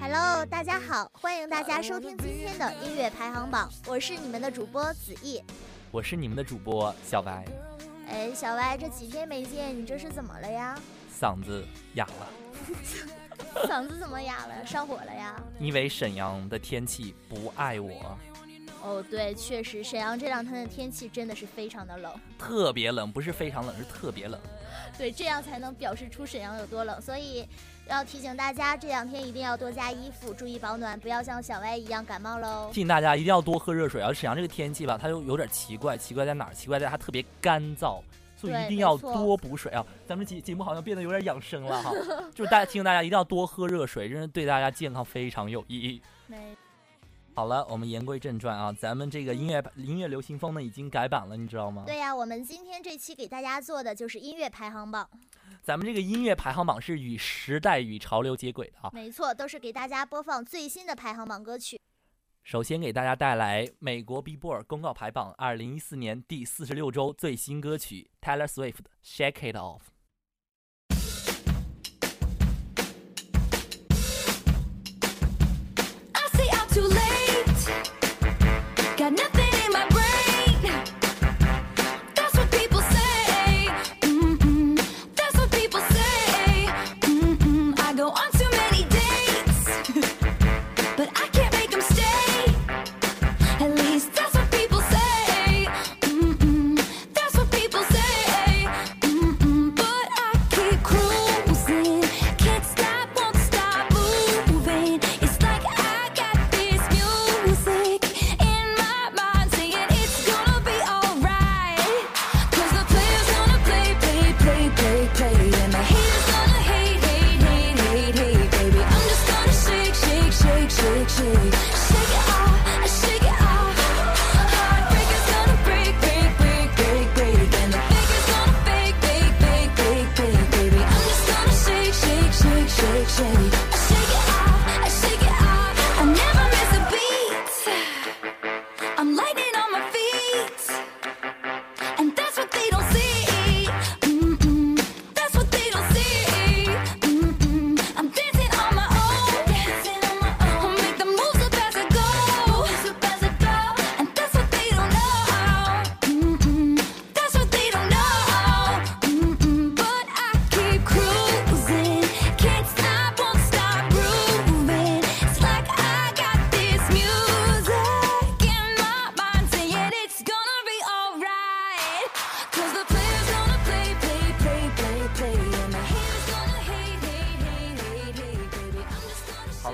Hello，大家好，欢迎大家收听今天的音乐排行榜，我是你们的主播子毅，我是你们的主播小白。哎，小白，这几天没见，你这是怎么了呀？嗓子哑了。嗓子怎么哑了？上火了呀？因为沈阳的天气不爱我。哦，对，确实，沈阳这两天的天气真的是非常的冷，特别冷，不是非常冷，是特别冷。对，这样才能表示出沈阳有多冷。所以要提醒大家，这两天一定要多加衣服，注意保暖，不要像小歪一样感冒喽。提醒大家一定要多喝热水啊！沈阳这个天气吧，它就有点奇怪，奇怪在哪儿？奇怪在它特别干燥，所以一定要多补水啊！咱们节节目好像变得有点养生了哈，就是大家提醒大家一定要多喝热水，真是对大家健康非常有意义。没。好了，我们言归正传啊，咱们这个音乐音乐流行风呢已经改版了，你知道吗？对呀，我们今天这期给大家做的就是音乐排行榜。咱们这个音乐排行榜是与时代与潮流接轨的啊。没错，都是给大家播放最新的排行榜歌曲。首先给大家带来美国 Billboard 公告排榜二零一四年第四十六周最新歌曲 Taylor Swift 的 Shake It Off。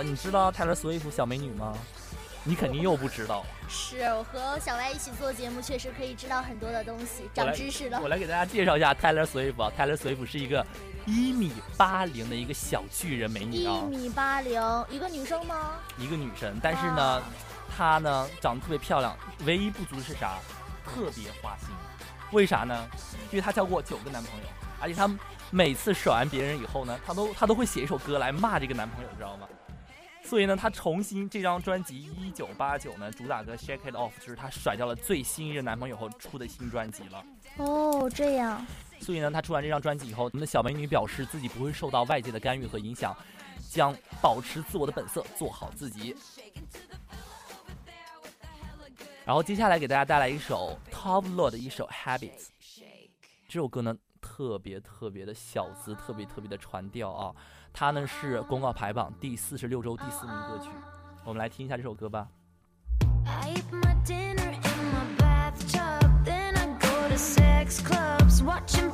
你知道泰勒·斯威夫小美女吗？你肯定又不知道。是我和小歪一起做节目，确实可以知道很多的东西，长知识了。我来给大家介绍一下泰勒·斯威夫啊，泰勒·斯威夫是一个一米八零的一个小巨人美女啊。一米八零，一个女生吗？一个女生，但是呢，她呢长得特别漂亮，唯一不足的是啥？特别花心。为啥呢？因为她交过九个男朋友，而且她每次甩完别人以后呢，她都她都会写一首歌来骂这个男朋友，知道吗？所以呢，他重新这张专辑《一九八九》呢，主打歌《Shake It Off》就是她甩掉了最新一任男朋友后出的新专辑了。哦，这样。所以呢，她出完这张专辑以后，我们的小美女表示自己不会受到外界的干预和影响，将保持自我的本色，做好自己。然后接下来给大家带来一首 Top Lord 的一首《Habits》，这首歌呢特别特别的小资，特别特别的传调啊。它呢是公告排榜第四十六周第四名歌曲。我们来听一下这首歌吧。Watching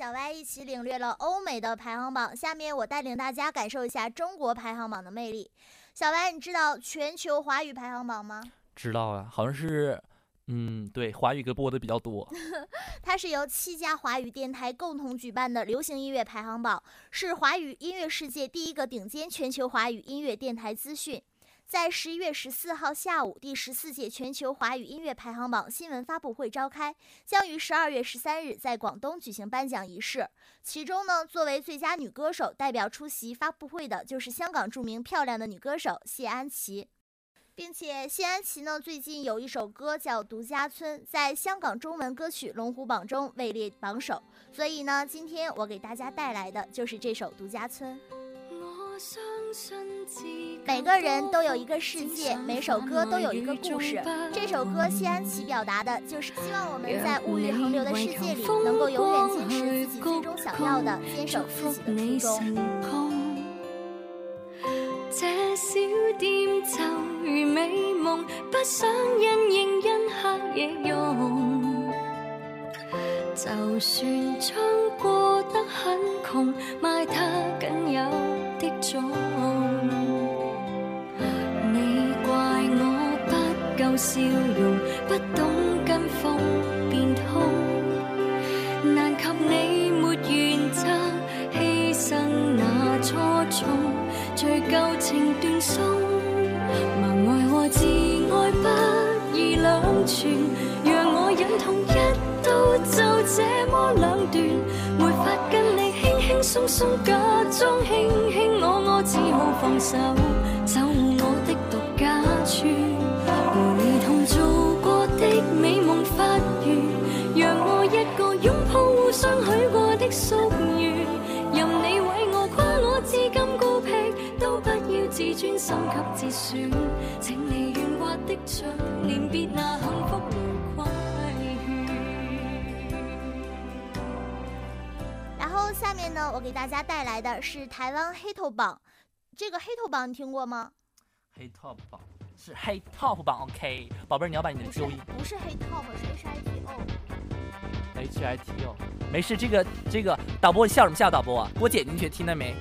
小歪一起领略了欧美的排行榜，下面我带领大家感受一下中国排行榜的魅力。小歪，你知道全球华语排行榜吗？知道啊，好像是，嗯，对，华语歌播的比较多。它是由七家华语电台共同举办的流行音乐排行榜，是华语音乐世界第一个顶尖全球华语音乐电台资讯。在十一月十四号下午，第十四届全球华语音乐排行榜新闻发布会召开，将于十二月十三日在广东举行颁奖仪式。其中呢，作为最佳女歌手代表出席发布会的就是香港著名漂亮的女歌手谢安琪，并且谢安琪呢最近有一首歌叫《独家村》，在香港中文歌曲龙虎榜中位列榜首，所以呢，今天我给大家带来的就是这首《独家村》。每个人都有一个世界，每首歌都有一个故事。这首歌谢安琪表达的就是希望我们在物欲横流的世界里，能够永远坚持自己最终想要的，坚守自己的初衷。这小店就如美梦，不想因应因黑夜用。就算将过得很穷，卖它仅有的种。笑容，不懂跟风变通。难及你没原则，牺牲那初衷，追旧情断送。盲爱和自爱不易两全，让我忍痛一刀。就这么两段，没法跟你轻轻松松假装卿卿我我，只好放手，走我的独家村。同做过的美梦发愿，让我一个拥抱互相许过的夙愿。任你为我夸我至今孤僻，都不要自尊心给折损。请你圆滑的嘴脸，别那幸福。下面呢，我给大家带来的是台湾黑头榜。这个黑头榜你听过吗？黑 top 榜是黑 top 榜，OK，宝贝儿，你要把你的纠音。不是黑 top，是 H I T O。H I T O，没事，这个这个导播你笑什么笑？导播，给我剪进去，听到没？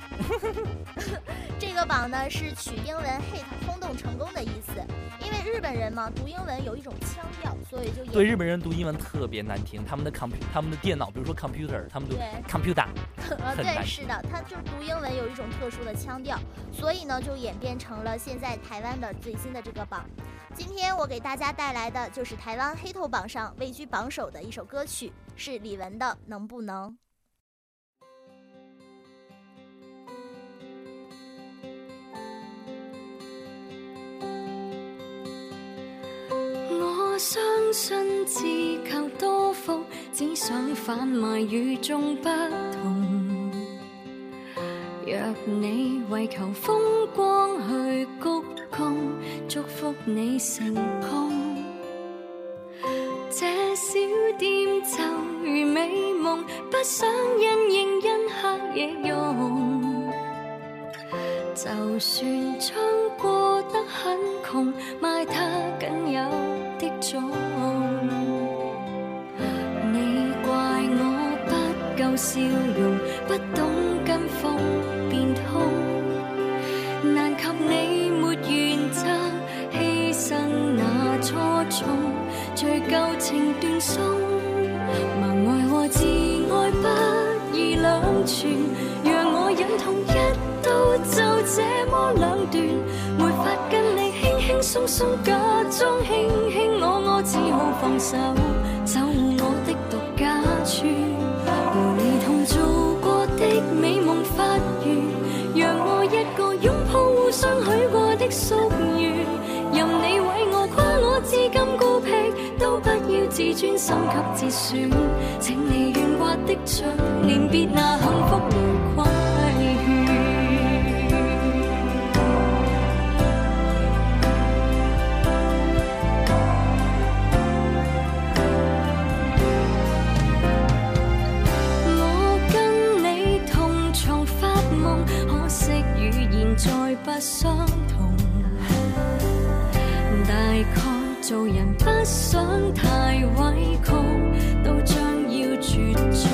这个榜呢是取英文 hit 轰动成功的意思。因为日本人嘛，读英文有一种腔调，所以就对日本人读英文特别难听。他们的 computer，他们的电脑，比如说 computer，他们读 computer，对，是的，他就是读英文有一种特殊的腔调，所以呢，就演变成了现在台湾的最新的这个榜。今天我给大家带来的就是台湾黑头榜上位居榜首的一首歌曲，是李玟的《能不能》。我相信自求多福，只想贩卖与众不同。若你为求风光去鞠躬，祝福你成功。想因应因黑夜用。就算将过得很穷，卖它仅有。的种，你怪我不够笑容，不懂跟风变通。难及你没原则，牺牲那初衷，追究情断送。盲爱和自让我忍痛一刀就这么两段，没法跟你轻轻松松假装轻轻。只好放手，专心却自信请你软化的嘴念逼那幸福无快遇我跟你同床发梦可惜语言再不相做人不想太委曲，都将要。絕種。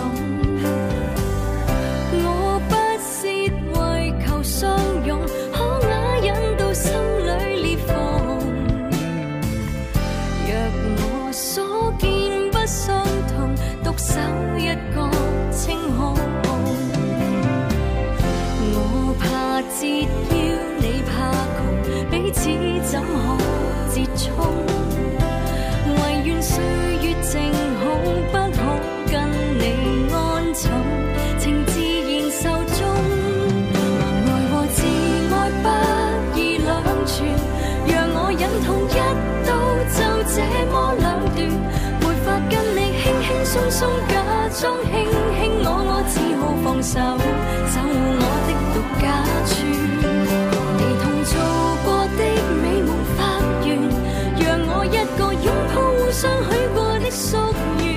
我不屑為求相擁，可啞忍到心裏裂縫。若我所見不相同，獨守一個清空。我怕折腰，你怕窮，彼此怎可折衷？鬆鬆假装卿卿我我，只好放手，守护我的独家村。你同做过的美夢發源，讓我一个拥抱互相许过的夙愿，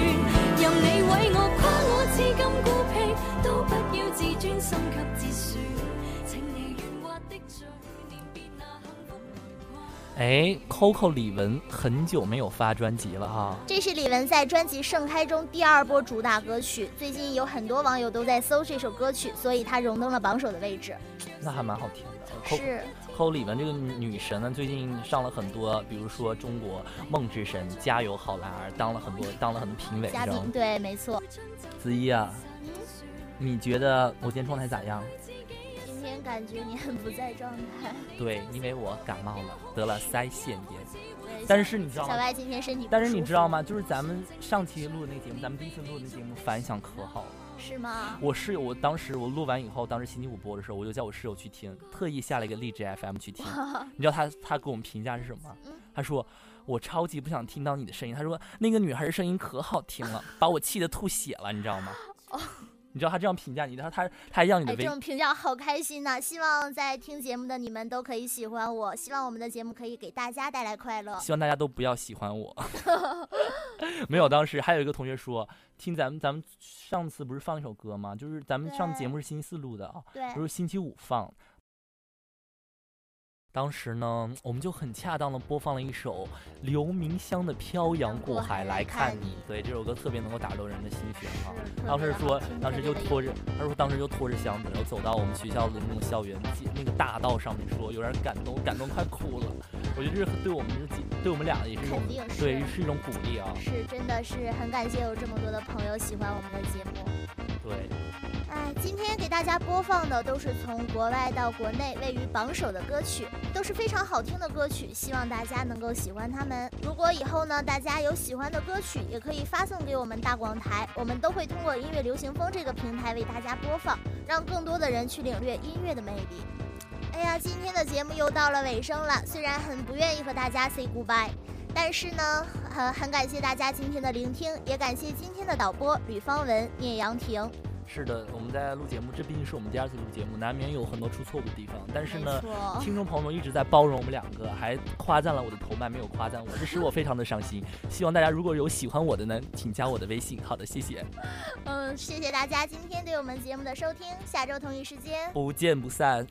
任你为我夸我至今孤僻，都不要自尊心给折損。請你圓滑的嘴，哎，Coco 李玟很久没有发专辑了啊，这是李玟在专辑《盛开》中第二波主打歌曲，最近有很多网友都在搜这首歌曲，所以她荣登了榜首的位置。那还蛮好听的。是，Coco 李玟这个女神呢，最近上了很多，比如说中国梦之神、加油好男儿，当了很多当了很多评委，嘉？宾对，没错。子怡啊，你觉得我今天状态咋样？感觉你很不在状态，对，因为我感冒了，得了腮腺炎。但是你知道吗？小白今天身体不但是你知道吗？就是咱们上期录的那节目，咱们第一次录的那节目反响可好了。是吗？我室友，我当时我录完以后，当时星期五播的时候，我就叫我室友去听，特意下了一个荔枝 FM 去听。你知道他他给我们评价是什么吗嗯？他说我超级不想听到你的声音。他说那个女孩的声音可好听了，把我气得吐血了，你知道吗？你知道他这样评价你，然后他他还让你的哎，微这种评价好开心呐、希望在听节目的你们都可以喜欢我，希望我们的节目可以给大家带来快乐。希望大家都不要喜欢我。没有，当时还有一个同学说，听咱们咱们上次不是放一首歌吗？就是咱们上次节目是星期四录的啊，对不，是星期五放。当时呢，我们就很恰当的播放了一首刘明湘的《漂洋过海来看你》，对这首歌特别能够打动人的心弦啊。当时说当时就拖着，他说当时就拖着箱子，然后走到我们学校的那种校园街那个大道上面说，有点感动，感动快哭了。我觉得这是对我们这几对我们俩也是一种对是一种鼓励啊。是真的是很感谢有这么多的朋友喜欢我们的节目。对，大家播放的都是从国外到国内位于榜首的歌曲，都是非常好听的歌曲，希望大家能够喜欢它们。如果以后呢，大家有喜欢的歌曲，也可以发送给我们大广台，我们都会通过音乐流行风这个平台为大家播放，让更多的人去领略音乐的魅力。哎呀，今天的节目又到了尾声了，虽然很不愿意和大家 say goodbye。但是呢，很很感谢大家今天的聆听，也感谢今天的导播吕方文、聂阳婷。是的，我们在录节目，这毕竟是我们第二次录节目，难免有很多出错误的地方。但是呢听众朋友们一直在包容我们两个，还夸赞了我的头麦，没有夸赞我，这使我非常的伤心。希望大家如果有喜欢我的呢，请加我的微信。好的，谢谢，嗯，谢谢大家今天对我们节目的收听，下周同一时间不见不散。